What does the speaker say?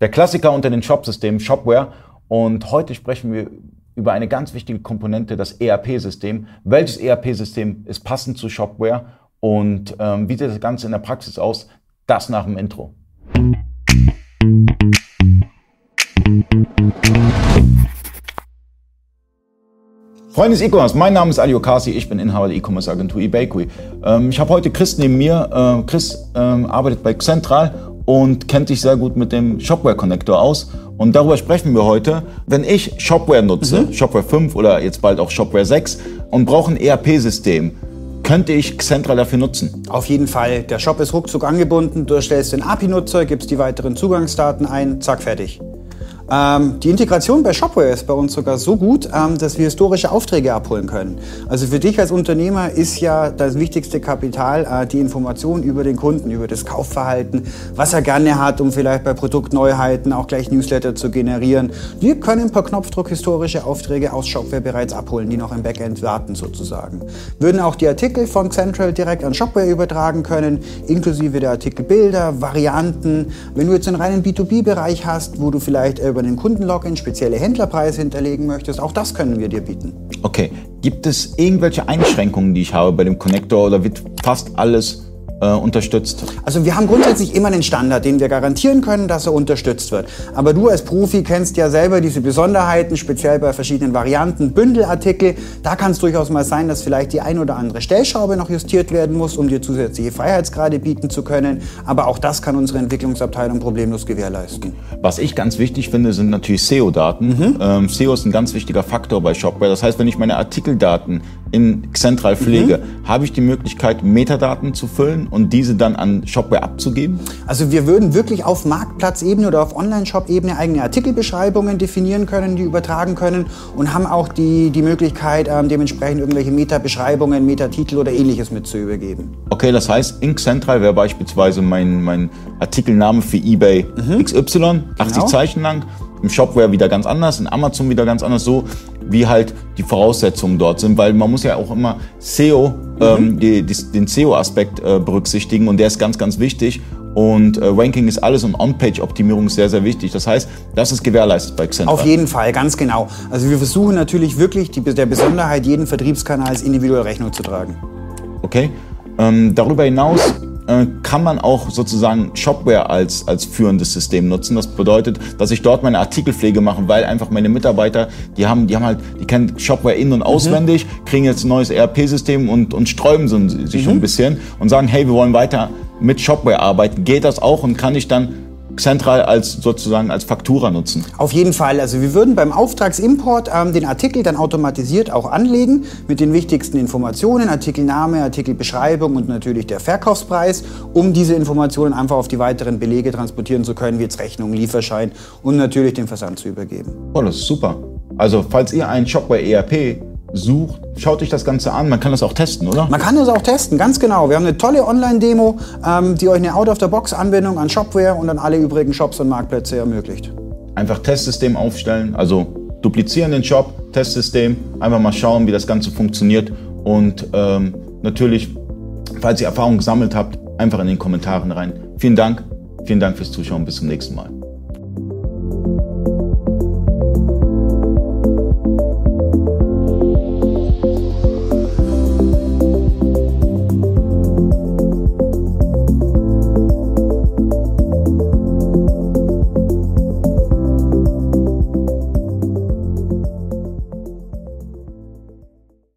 Der Klassiker unter den Shopsystemen, Shopware. Und heute sprechen wir über eine ganz wichtige Komponente, das ERP-System. Welches ERP-System ist passend zu Shopware und ähm, wie sieht das Ganze in der Praxis aus? Das nach dem Intro. Freunde des E-Commerce, mein Name ist Ali Okasi, ich bin Inhaber der E-Commerce Agentur eBakery. Ähm, ich habe heute Chris neben mir. Äh, Chris ähm, arbeitet bei Central und kennt sich sehr gut mit dem Shopware Connector aus. Und darüber sprechen wir heute. Wenn ich Shopware nutze, mhm. Shopware 5 oder jetzt bald auch Shopware 6 und brauche ein ERP-System, könnte ich Xentra dafür nutzen? Auf jeden Fall. Der Shop ist ruckzuck angebunden. Du erstellst den API-Nutzer, gibst die weiteren Zugangsdaten ein, zack, fertig. Ähm, die Integration bei Shopware ist bei uns sogar so gut, ähm, dass wir historische Aufträge abholen können. Also für dich als Unternehmer ist ja das wichtigste Kapital äh, die Information über den Kunden, über das Kaufverhalten, was er gerne hat, um vielleicht bei Produktneuheiten auch gleich Newsletter zu generieren. Wir können per Knopfdruck historische Aufträge aus Shopware bereits abholen, die noch im Backend warten sozusagen. Würden auch die Artikel von Central direkt an Shopware übertragen können, inklusive der Artikelbilder, Varianten. Wenn du jetzt einen reinen B2B-Bereich hast, wo du vielleicht über den Kundenlogin spezielle Händlerpreise hinterlegen möchtest, auch das können wir dir bieten. Okay, gibt es irgendwelche Einschränkungen, die ich habe bei dem Connector oder wird fast alles äh, unterstützt? Also wir haben grundsätzlich immer einen Standard, den wir garantieren können, dass er unterstützt wird. Aber du als Profi kennst ja selber diese Besonderheiten, speziell bei verschiedenen Varianten, Bündelartikel. Da kann es durchaus mal sein, dass vielleicht die ein oder andere Stellschraube noch justiert werden muss, um dir zusätzliche Freiheitsgrade bieten zu können. Aber auch das kann unsere Entwicklungsabteilung problemlos gewährleisten. Was ich ganz wichtig finde, sind natürlich SEO-Daten. Mhm. Ähm, SEO ist ein ganz wichtiger Faktor bei Shopware. Das heißt, wenn ich meine Artikeldaten in Central pflege, mhm. habe ich die Möglichkeit, Metadaten zu füllen und diese dann an Shopware abzugeben? Also wir würden wirklich auf Marktplatzebene oder auf Online-Shop-Ebene eigene Artikelbeschreibungen definieren können, die übertragen können und haben auch die, die Möglichkeit, ähm, dementsprechend irgendwelche Meta-Beschreibungen, Metatitel oder ähnliches mit zu übergeben. Okay, das heißt, Ink Central wäre beispielsweise mein, mein Artikelname für eBay mhm. XY, 80 genau. Zeichen lang. Im Shopware wieder ganz anders, in Amazon wieder ganz anders, so wie halt die Voraussetzungen dort sind, weil man muss ja auch immer SEO, mhm. ähm, die, die, den SEO-Aspekt äh, berücksichtigen und der ist ganz, ganz wichtig. Und äh, Ranking ist alles und On-Page-Optimierung ist sehr, sehr wichtig. Das heißt, das ist gewährleistet bei Xentra. Auf jeden Fall, ganz genau. Also wir versuchen natürlich wirklich die, der Besonderheit jeden Vertriebskanals individuell Rechnung zu tragen. Okay. Ähm, darüber hinaus äh, kann man auch sozusagen Shopware als, als führendes System nutzen. Das bedeutet, dass ich dort meine Artikelpflege mache, weil einfach meine Mitarbeiter, die haben, die haben halt, die kennen Shopware in- und mhm. auswendig, mhm. kriegen jetzt ein neues ERP-System und, und sträuben sich mhm. ein bisschen und sagen, hey, wir wollen weiter mit Shopware arbeiten. Geht das auch und kann ich dann zentral als sozusagen als Faktura nutzen? Auf jeden Fall. Also wir würden beim Auftragsimport ähm, den Artikel dann automatisiert auch anlegen mit den wichtigsten Informationen, Artikelname, Artikelbeschreibung und natürlich der Verkaufspreis, um diese Informationen einfach auf die weiteren Belege transportieren zu können, wie jetzt Rechnung, Lieferschein und natürlich den Versand zu übergeben. Oh, das ist super. Also falls ihr einen Shopware ERP sucht, schaut euch das Ganze an. Man kann das auch testen, oder? Man kann das auch testen, ganz genau. Wir haben eine tolle Online-Demo, ähm, die euch eine Out-of-the-Box-Anbindung an Shopware und an alle übrigen Shops und Marktplätze ermöglicht. Einfach Testsystem aufstellen, also duplizieren den Shop, Testsystem, einfach mal schauen, wie das Ganze funktioniert und ähm, natürlich, falls ihr Erfahrung gesammelt habt, einfach in den Kommentaren rein. Vielen Dank, vielen Dank fürs Zuschauen, bis zum nächsten Mal.